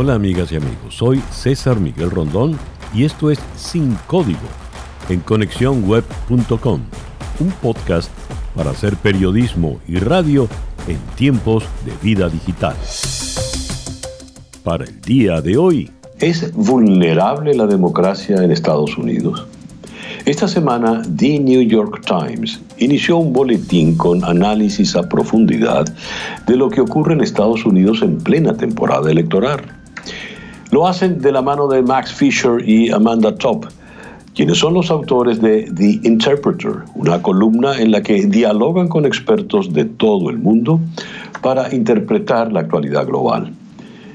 Hola amigas y amigos, soy César Miguel Rondón y esto es Sin Código en conexiónweb.com, un podcast para hacer periodismo y radio en tiempos de vida digital. Para el día de hoy. ¿Es vulnerable la democracia en Estados Unidos? Esta semana, The New York Times inició un boletín con análisis a profundidad de lo que ocurre en Estados Unidos en plena temporada electoral. Lo hacen de la mano de Max Fisher y Amanda Top, quienes son los autores de The Interpreter, una columna en la que dialogan con expertos de todo el mundo para interpretar la actualidad global.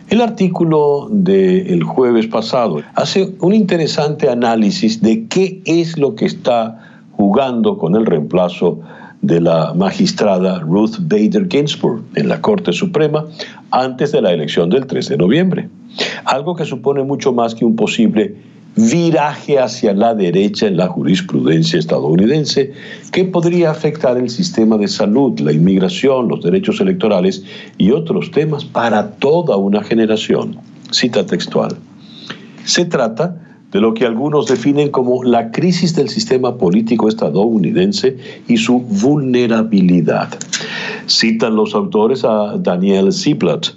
El artículo del jueves pasado hace un interesante análisis de qué es lo que está jugando con el reemplazo de la magistrada Ruth Bader Ginsburg en la Corte Suprema antes de la elección del 3 de noviembre. Algo que supone mucho más que un posible viraje hacia la derecha en la jurisprudencia estadounidense que podría afectar el sistema de salud, la inmigración, los derechos electorales y otros temas para toda una generación. Cita textual. Se trata de lo que algunos definen como la crisis del sistema político estadounidense y su vulnerabilidad. Citan los autores a Daniel Ziblatt,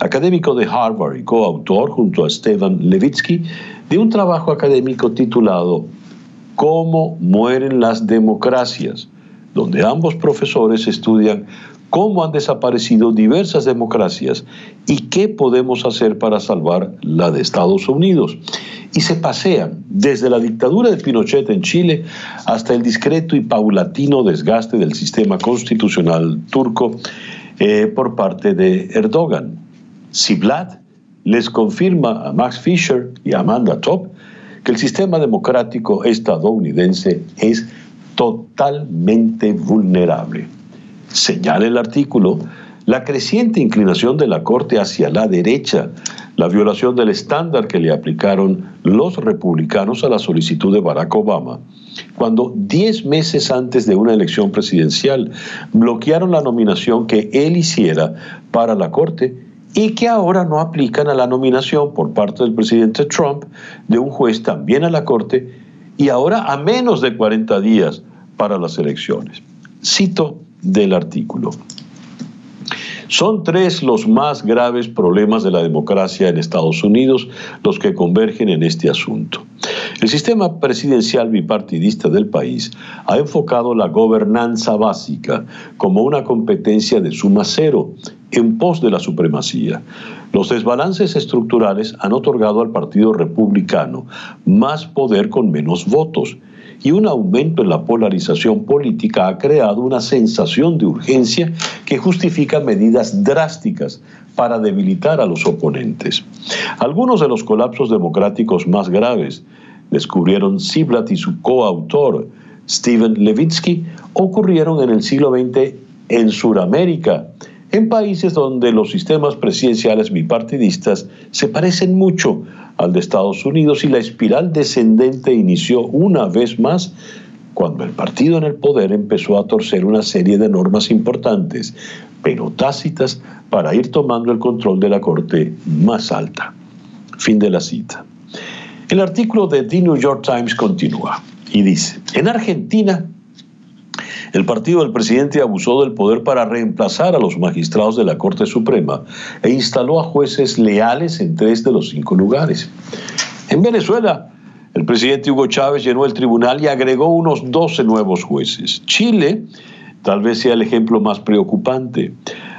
académico de Harvard y coautor junto a Stefan Levitsky de un trabajo académico titulado Cómo mueren las democracias, donde ambos profesores estudian cómo han desaparecido diversas democracias y qué podemos hacer para salvar la de Estados Unidos. Y se pasean desde la dictadura de Pinochet en Chile hasta el discreto y paulatino desgaste del sistema constitucional turco eh, por parte de Erdogan. Vlad les confirma a Max Fisher y Amanda Top que el sistema democrático estadounidense es totalmente vulnerable. Señala el artículo la creciente inclinación de la Corte hacia la derecha, la violación del estándar que le aplicaron los republicanos a la solicitud de Barack Obama, cuando diez meses antes de una elección presidencial bloquearon la nominación que él hiciera para la Corte y que ahora no aplican a la nominación por parte del presidente Trump de un juez también a la Corte y ahora a menos de 40 días para las elecciones. Cito del artículo. Son tres los más graves problemas de la democracia en Estados Unidos los que convergen en este asunto. El sistema presidencial bipartidista del país ha enfocado la gobernanza básica como una competencia de suma cero en pos de la supremacía. Los desbalances estructurales han otorgado al Partido Republicano más poder con menos votos y un aumento en la polarización política ha creado una sensación de urgencia que justifica medidas drásticas para debilitar a los oponentes. Algunos de los colapsos democráticos más graves, descubrieron Ziblatt y su coautor, Steven Levitsky, ocurrieron en el siglo XX en Sudamérica, en países donde los sistemas presidenciales bipartidistas se parecen mucho al de Estados Unidos y la espiral descendente inició una vez más cuando el partido en el poder empezó a torcer una serie de normas importantes, pero tácitas, para ir tomando el control de la corte más alta. Fin de la cita. El artículo de The New York Times continúa y dice, en Argentina el partido del presidente abusó del poder para reemplazar a los magistrados de la Corte Suprema e instaló a jueces leales en tres de los cinco lugares. En Venezuela, el presidente Hugo Chávez llenó el tribunal y agregó unos 12 nuevos jueces. Chile tal vez sea el ejemplo más preocupante.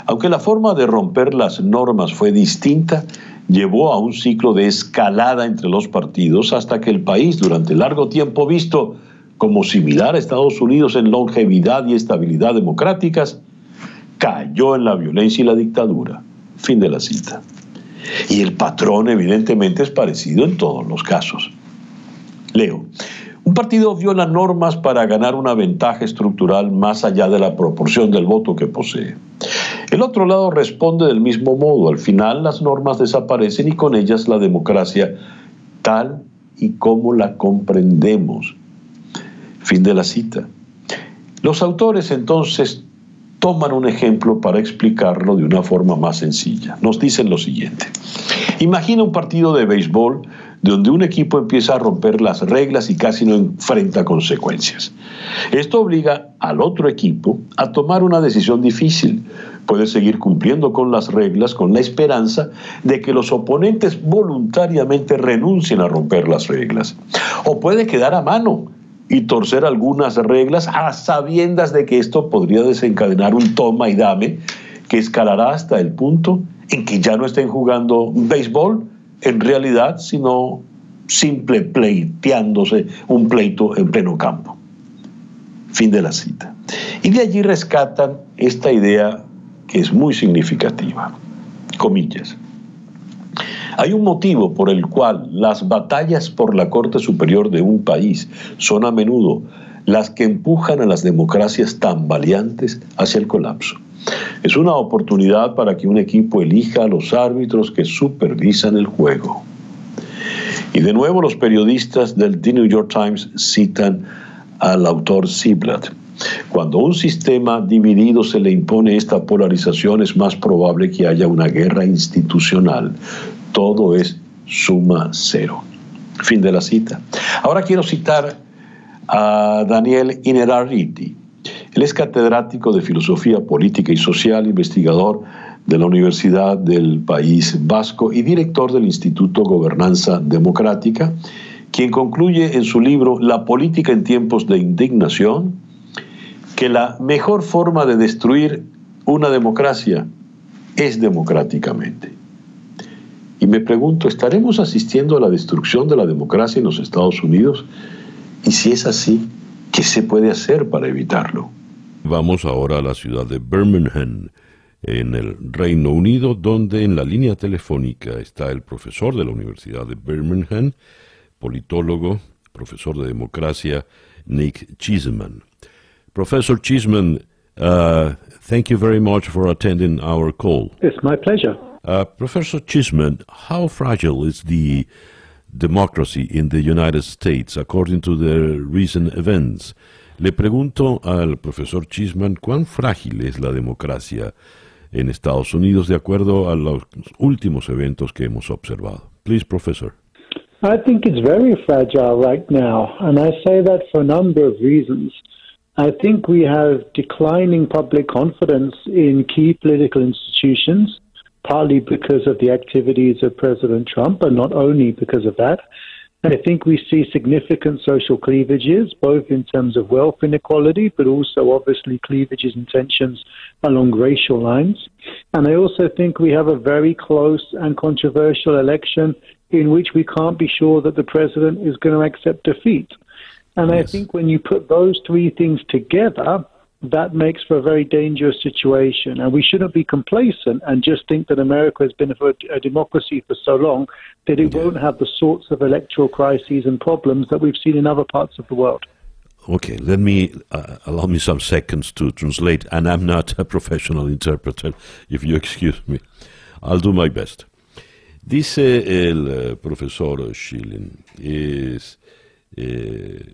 Aunque la forma de romper las normas fue distinta, llevó a un ciclo de escalada entre los partidos hasta que el país, durante largo tiempo visto como similar a Estados Unidos en longevidad y estabilidad democráticas, cayó en la violencia y la dictadura. Fin de la cita. Y el patrón evidentemente es parecido en todos los casos. Leo, un partido viola normas para ganar una ventaja estructural más allá de la proporción del voto que posee. El otro lado responde del mismo modo. Al final las normas desaparecen y con ellas la democracia tal y como la comprendemos. Fin de la cita. Los autores entonces toman un ejemplo para explicarlo de una forma más sencilla. Nos dicen lo siguiente. Imagina un partido de béisbol donde un equipo empieza a romper las reglas y casi no enfrenta consecuencias. Esto obliga al otro equipo a tomar una decisión difícil. Puede seguir cumpliendo con las reglas con la esperanza de que los oponentes voluntariamente renuncien a romper las reglas. O puede quedar a mano y torcer algunas reglas a sabiendas de que esto podría desencadenar un toma y dame que escalará hasta el punto en que ya no estén jugando béisbol en realidad, sino simple pleiteándose un pleito en pleno campo. Fin de la cita. Y de allí rescatan esta idea que es muy significativa. Comillas. Hay un motivo por el cual las batallas por la Corte Superior de un país son a menudo las que empujan a las democracias tan valientes hacia el colapso. Es una oportunidad para que un equipo elija a los árbitros que supervisan el juego. Y de nuevo los periodistas del The New York Times citan al autor Ziblatt. Cuando un sistema dividido se le impone esta polarización es más probable que haya una guerra institucional. Todo es suma cero. Fin de la cita. Ahora quiero citar a Daniel Innerarity, él es catedrático de Filosofía Política y Social, investigador de la Universidad del País Vasco y director del Instituto Gobernanza Democrática, quien concluye en su libro La política en tiempos de indignación que la mejor forma de destruir una democracia es democráticamente. Y me pregunto, ¿estaremos asistiendo a la destrucción de la democracia en los Estados Unidos? Y si es así, ¿qué se puede hacer para evitarlo? Vamos ahora a la ciudad de Birmingham, en el Reino Unido, donde en la línea telefónica está el profesor de la Universidad de Birmingham, politólogo, profesor de democracia, Nick Cheeseman. Professor Cheeseman, uh, thank you very much for attending our call. It's my pleasure. Uh, Professor Cheeseman, how fragile is the democracy in the United States according to the recent events? Le pregunto al profesor Chisman cuán frágil es la democracia en Estados Unidos de acuerdo a los últimos eventos que hemos observado. Please, professor. I think it's very fragile right now, and I say that for a number of reasons. I think we have declining public confidence in key political institutions, partly because of the activities of President Trump, and not only because of that. I think we see significant social cleavages, both in terms of wealth inequality, but also obviously cleavages and tensions along racial lines. And I also think we have a very close and controversial election in which we can't be sure that the president is going to accept defeat. And yes. I think when you put those three things together, that makes for a very dangerous situation. And we shouldn't be complacent and just think that America has been a, a democracy for so long that it won't have the sorts of electoral crises and problems that we've seen in other parts of the world. Okay, let me uh, allow me some seconds to translate, and I'm not a professional interpreter, if you excuse me. I'll do my best. Dice el uh, profesor Schilling, es eh,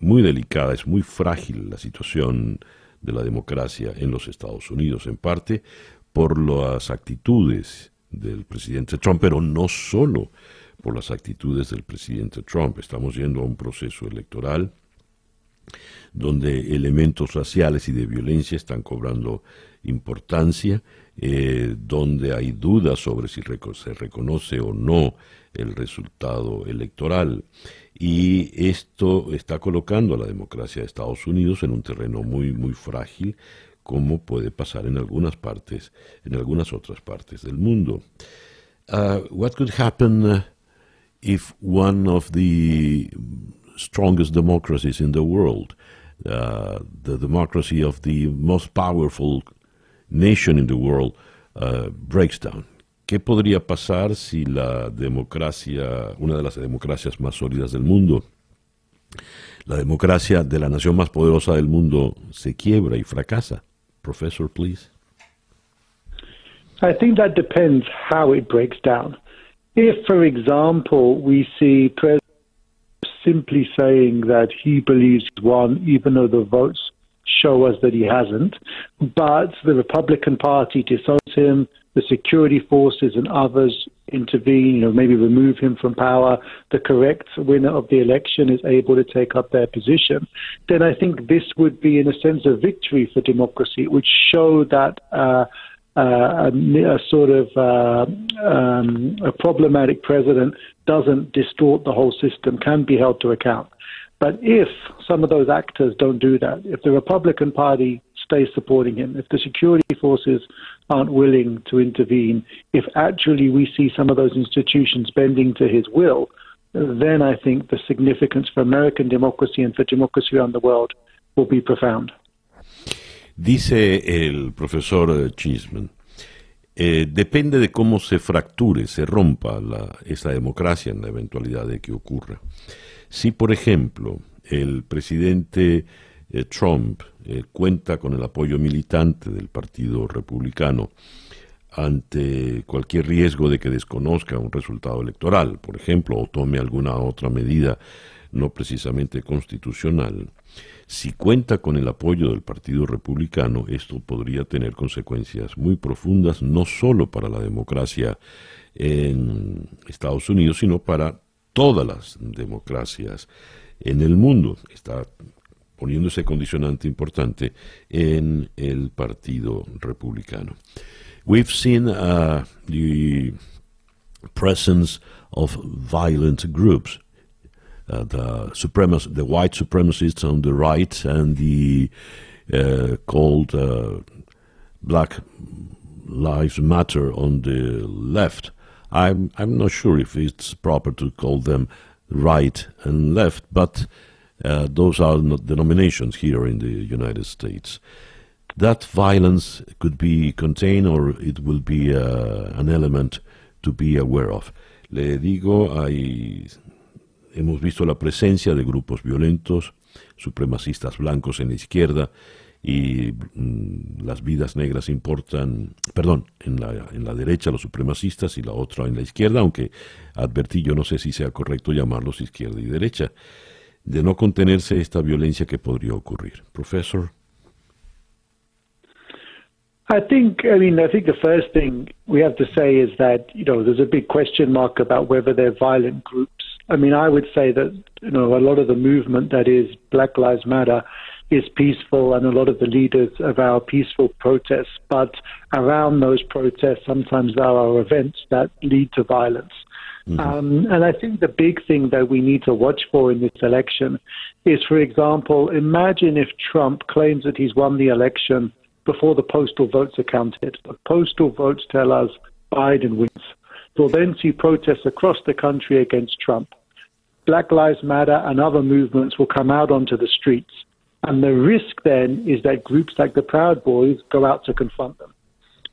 muy delicada, es muy frágil la situación de la democracia en los Estados Unidos, en parte por las actitudes del presidente Trump, pero no solo por las actitudes del presidente Trump. Estamos yendo a un proceso electoral donde elementos raciales y de violencia están cobrando importancia, eh, donde hay dudas sobre si se reconoce o no el resultado electoral. Y esto está colocando a la democracia de Estados Unidos en un terreno muy muy frágil como puede pasar en algunas partes en algunas otras partes del mundo. Uh, what could happen if one of the strongest democracies in the world uh, the democracy of the most powerful nation in the world uh, breaks down ¿Qué podría pasar si la democracia, una de las democracias más sólidas del mundo, la democracia de la nación más poderosa del mundo, se quiebra y fracasa? Professor, please. I think that depends how it breaks down. If, for example, we see President simply saying that he believes one, even though the votes show us that he hasn't. But the Republican Party disowns him. The security forces and others intervene, you know, maybe remove him from power. The correct winner of the election is able to take up their position. Then I think this would be, in a sense, a victory for democracy. It would show that. Uh, uh, a, a, sort of uh, um, a problematic president doesn't distort the whole system, can be held to account. But if some of those actors don't do that, if the Republican Party stays supporting him, if the security forces aren't willing to intervene, if actually we see some of those institutions bending to his will, then I think the significance for American democracy and for democracy around the world will be profound. Dice el profesor Chisman, eh, depende de cómo se fracture, se rompa la, esa democracia en la eventualidad de que ocurra. Si, por ejemplo, el presidente eh, Trump eh, cuenta con el apoyo militante del Partido Republicano ante cualquier riesgo de que desconozca un resultado electoral, por ejemplo, o tome alguna otra medida no precisamente constitucional, si cuenta con el apoyo del Partido Republicano, esto podría tener consecuencias muy profundas, no solo para la democracia en Estados Unidos, sino para todas las democracias en el mundo. Está poniendo ese condicionante importante en el Partido Republicano. We've seen uh, the presence of violent groups, uh, the supremac- the white supremacists on the right and the uh, called uh, Black Lives Matter on the left. I'm I'm not sure if it's proper to call them right and left, but uh, those are the denominations here in the United States. That violence could be contained, or it will be uh, an element to be aware of. Le digo, hay, hemos visto la presencia de grupos violentos, supremacistas blancos en la izquierda, y mm, las vidas negras importan, perdón, en la, en la derecha los supremacistas y la otra en la izquierda, aunque advertí, yo no sé si sea correcto llamarlos izquierda y derecha, de no contenerse esta violencia que podría ocurrir. Profesor. I think, I mean, I think the first thing we have to say is that, you know, there's a big question mark about whether they're violent groups. I mean, I would say that, you know, a lot of the movement that is Black Lives Matter is peaceful and a lot of the leaders of our peaceful protests. But around those protests, sometimes there are events that lead to violence. Mm-hmm. Um, and I think the big thing that we need to watch for in this election is, for example, imagine if Trump claims that he's won the election before the postal votes are counted. The postal votes tell us Biden wins. We'll then see protests across the country against Trump. Black Lives Matter and other movements will come out onto the streets. And the risk then is that groups like the Proud Boys go out to confront them.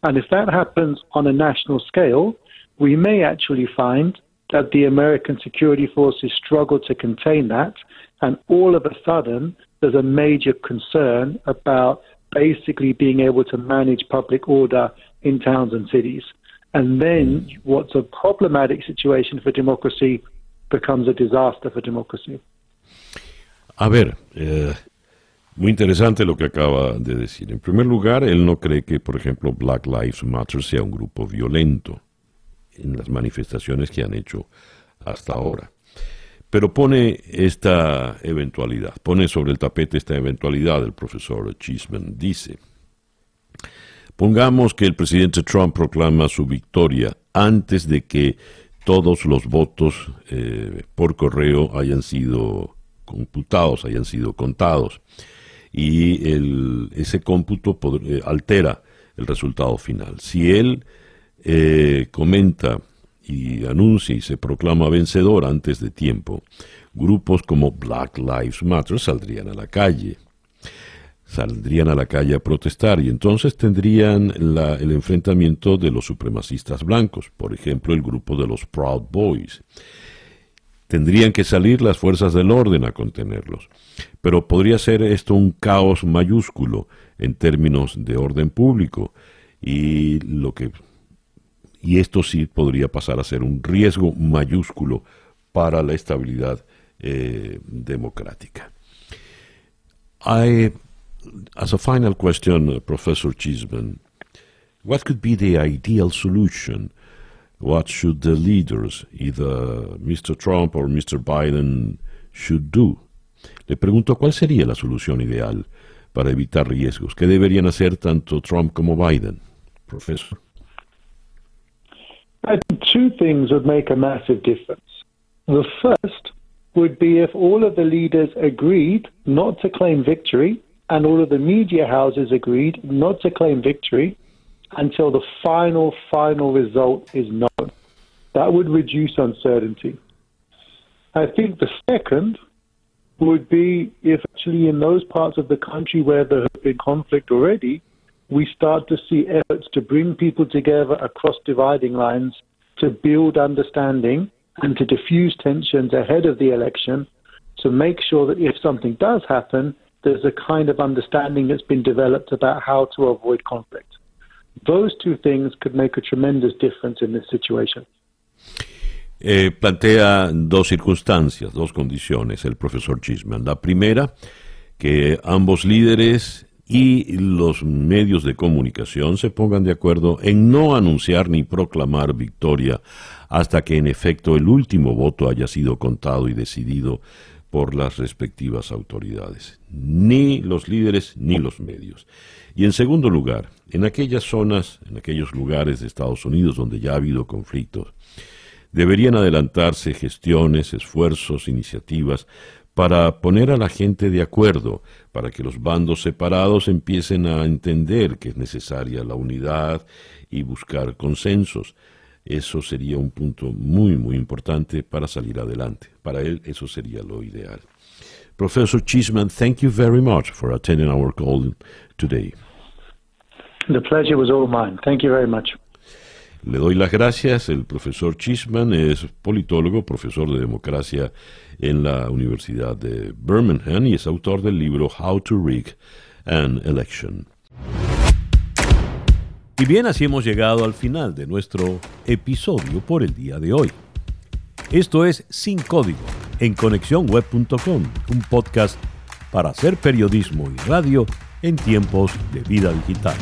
And if that happens on a national scale, we may actually find that the American security forces struggle to contain that. And all of a sudden, there's a major concern about basically being able to manage public order in towns and cities. And then what's a problematic situation for democracy becomes a disaster for democracy. A ver, eh, Muy interesante lo que acaba de decir. En primer lugar, él no cree que, por ejemplo, Black Lives Matter sea un grupo violento en las manifestaciones que han hecho hasta ahora. Pero pone esta eventualidad, pone sobre el tapete esta eventualidad el profesor Chisman. Dice, pongamos que el presidente Trump proclama su victoria antes de que todos los votos eh, por correo hayan sido computados, hayan sido contados y ese cómputo eh, altera el resultado final. Si él eh, comenta y anuncia y se proclama vencedor antes de tiempo, grupos como Black Lives Matter saldrían a la calle. Saldrían a la calle a protestar y entonces tendrían el enfrentamiento de los supremacistas blancos, por ejemplo el grupo de los Proud Boys tendrían que salir las fuerzas del orden a contenerlos. Pero podría ser esto un caos mayúsculo en términos de orden público y lo que y esto sí podría pasar a ser un riesgo mayúsculo para la estabilidad eh, democrática. as a final question, uh, Professor Chisman, what could be the ideal solution? What should the leaders, either Mr. Trump or Mr. Biden, should do? Le pregunto cuál sería la solución ideal para evitar riesgos. ¿Qué deberían hacer tanto Trump como Biden, profesor? I think two things would make a massive difference. The first would be if all of the leaders agreed not to claim victory and all of the media houses agreed not to claim victory until the final, final result is known. That would reduce uncertainty. I think the second would be if actually in those parts of the country where there has been conflict already, we start to see efforts to bring people together across dividing lines to build understanding and to diffuse tensions ahead of the election to make sure that if something does happen, there's a kind of understanding that's been developed about how to avoid conflict. Those two things could make a tremendous difference in this situation. Eh, plantea dos circunstancias, dos condiciones el profesor Chisman. La primera, que ambos líderes y los medios de comunicación se pongan de acuerdo en no anunciar ni proclamar victoria hasta que en efecto el último voto haya sido contado y decidido por las respectivas autoridades, ni los líderes ni los medios. Y en segundo lugar, en aquellas zonas, en aquellos lugares de Estados Unidos donde ya ha habido conflictos, deberían adelantarse gestiones, esfuerzos, iniciativas para poner a la gente de acuerdo, para que los bandos separados empiecen a entender que es necesaria la unidad y buscar consensos. Eso sería un punto muy, muy importante para salir adelante. Para él eso sería lo ideal. Professor Chisman, thank you very much for attending our call today. The pleasure was all mine. Thank you very much. Le doy las gracias. El profesor Chisman es politólogo, profesor de democracia en la Universidad de Birmingham y es autor del libro How to Rig an Election. Y bien, así hemos llegado al final de nuestro episodio por el día de hoy. Esto es Sin Código en conexiónweb.com, un podcast para hacer periodismo y radio en tiempos de vida digital.